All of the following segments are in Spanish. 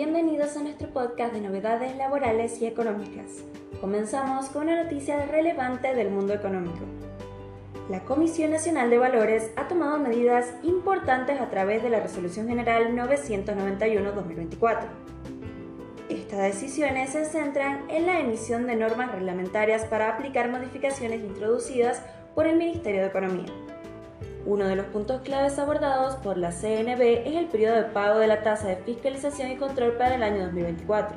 bienvenidos a nuestro podcast de novedades laborales y económicas. Comenzamos con una noticia relevante del mundo económico. La Comisión Nacional de Valores ha tomado medidas importantes a través de la Resolución General 991-2024. Estas decisiones se centran en la emisión de normas reglamentarias para aplicar modificaciones introducidas por el Ministerio de Economía. Uno de los puntos claves abordados por la CNB es el periodo de pago de la tasa de fiscalización y control para el año 2024,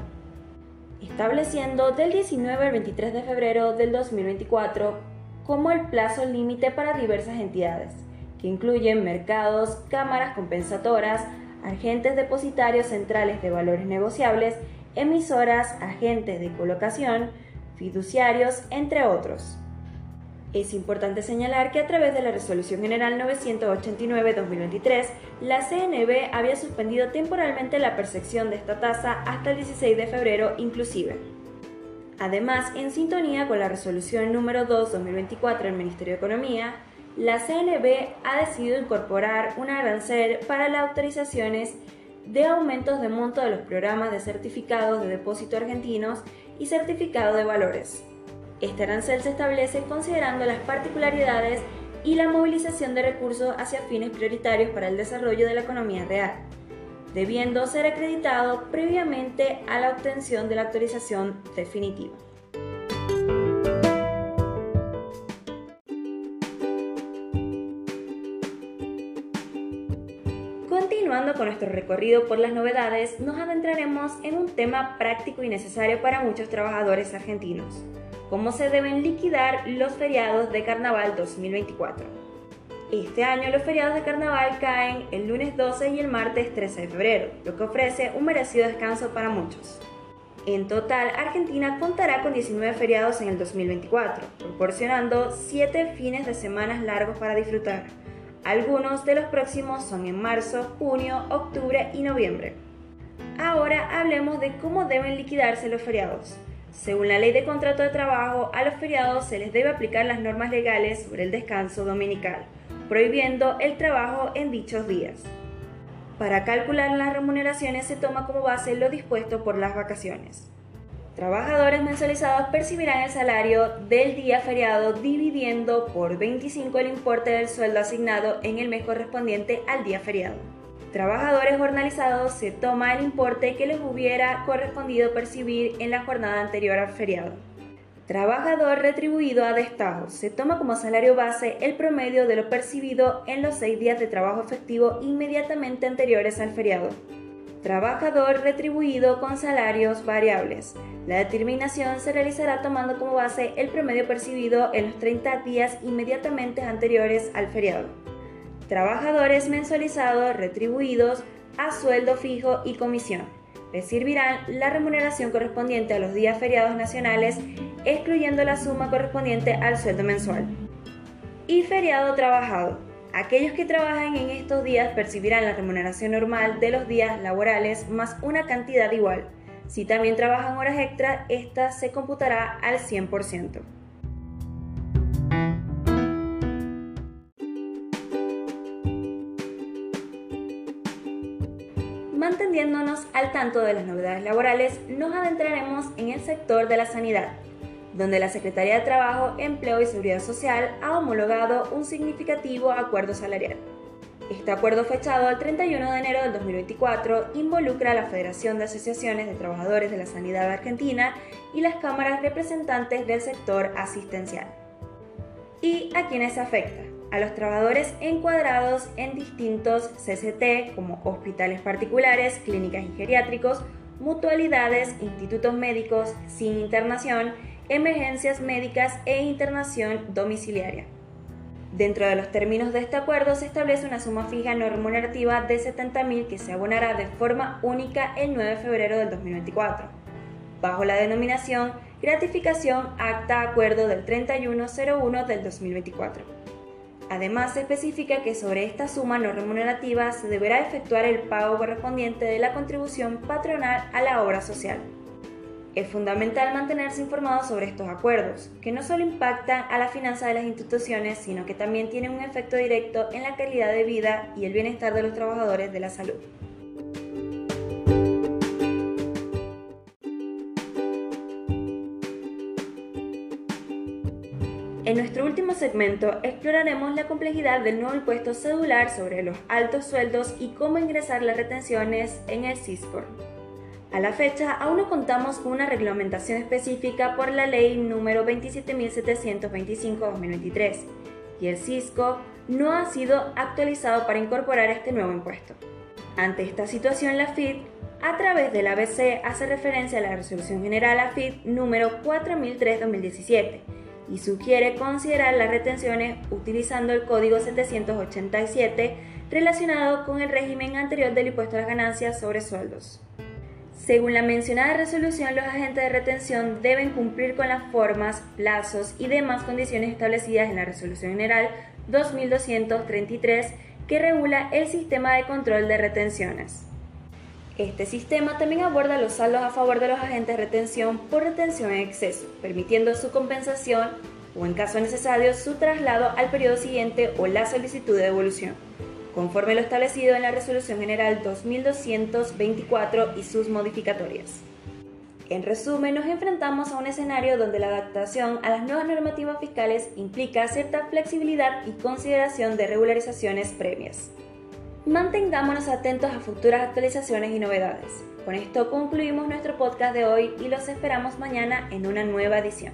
estableciendo del 19 al 23 de febrero del 2024 como el plazo límite para diversas entidades, que incluyen mercados, cámaras compensadoras, agentes depositarios centrales de valores negociables, emisoras, agentes de colocación, fiduciarios, entre otros. Es importante señalar que a través de la Resolución General 989-2023, la CNB había suspendido temporalmente la percepción de esta tasa hasta el 16 de febrero inclusive. Además, en sintonía con la Resolución número 2-2024 del Ministerio de Economía, la CNB ha decidido incorporar un arancel para las autorizaciones de aumentos de monto de los programas de certificados de depósito argentinos y certificado de valores. Este arancel se establece considerando las particularidades y la movilización de recursos hacia fines prioritarios para el desarrollo de la economía real, debiendo ser acreditado previamente a la obtención de la autorización definitiva. Continuando con nuestro recorrido por las novedades, nos adentraremos en un tema práctico y necesario para muchos trabajadores argentinos, cómo se deben liquidar los feriados de Carnaval 2024. Este año los feriados de Carnaval caen el lunes 12 y el martes 13 de febrero, lo que ofrece un merecido descanso para muchos. En total, Argentina contará con 19 feriados en el 2024, proporcionando 7 fines de semanas largos para disfrutar. Algunos de los próximos son en marzo, junio, octubre y noviembre. Ahora hablemos de cómo deben liquidarse los feriados. Según la ley de contrato de trabajo, a los feriados se les debe aplicar las normas legales sobre el descanso dominical, prohibiendo el trabajo en dichos días. Para calcular las remuneraciones se toma como base lo dispuesto por las vacaciones. Trabajadores mensualizados percibirán el salario del día feriado dividiendo por 25 el importe del sueldo asignado en el mes correspondiente al día feriado trabajadores jornalizados se toma el importe que les hubiera correspondido percibir en la jornada anterior al feriado. Trabajador retribuido a destajo. Se toma como salario base el promedio de lo percibido en los seis días de trabajo efectivo inmediatamente anteriores al feriado. Trabajador retribuido con salarios variables. La determinación se realizará tomando como base el promedio percibido en los 30 días inmediatamente anteriores al feriado trabajadores mensualizados retribuidos a sueldo fijo y comisión. Recibirán la remuneración correspondiente a los días feriados nacionales, excluyendo la suma correspondiente al sueldo mensual. Y feriado trabajado. Aquellos que trabajan en estos días percibirán la remuneración normal de los días laborales más una cantidad igual. Si también trabajan horas extra, esta se computará al 100%. Manteniéndonos al tanto de las novedades laborales, nos adentraremos en el sector de la sanidad, donde la Secretaría de Trabajo, Empleo y Seguridad Social ha homologado un significativo acuerdo salarial. Este acuerdo fechado el 31 de enero del 2024 involucra a la Federación de Asociaciones de Trabajadores de la Sanidad Argentina y las cámaras representantes del sector asistencial. ¿Y a quiénes afecta? a los trabajadores encuadrados en distintos CCT como hospitales particulares, clínicas y geriátricos, mutualidades, institutos médicos sin internación, emergencias médicas e internación domiciliaria. Dentro de los términos de este acuerdo se establece una suma fija no remunerativa de 70.000 que se abonará de forma única el 9 de febrero del 2024, bajo la denominación Gratificación Acta Acuerdo del 3101 del 2024. Además, se especifica que sobre esta suma no remunerativa se deberá efectuar el pago correspondiente de la contribución patronal a la obra social. Es fundamental mantenerse informado sobre estos acuerdos, que no solo impactan a la finanza de las instituciones, sino que también tienen un efecto directo en la calidad de vida y el bienestar de los trabajadores de la salud. En nuestro último segmento exploraremos la complejidad del nuevo impuesto cedular sobre los altos sueldos y cómo ingresar las retenciones en el CISPOR. A la fecha, aún no contamos con una reglamentación específica por la ley número 27.725-2023 y el CISCO no ha sido actualizado para incorporar este nuevo impuesto. Ante esta situación, la FID, a través del ABC, hace referencia a la Resolución General AFID número 4003-2017 y sugiere considerar las retenciones utilizando el Código 787 relacionado con el régimen anterior del impuesto a las ganancias sobre sueldos. Según la mencionada resolución, los agentes de retención deben cumplir con las formas, plazos y demás condiciones establecidas en la Resolución General 2233 que regula el sistema de control de retenciones. Este sistema también aborda los saldos a favor de los agentes de retención por retención en exceso, permitiendo su compensación o, en caso necesario, su traslado al periodo siguiente o la solicitud de devolución, conforme lo establecido en la Resolución General 2224 y sus modificatorias. En resumen, nos enfrentamos a un escenario donde la adaptación a las nuevas normativas fiscales implica cierta flexibilidad y consideración de regularizaciones previas. Mantengámonos atentos a futuras actualizaciones y novedades. Con esto concluimos nuestro podcast de hoy y los esperamos mañana en una nueva edición.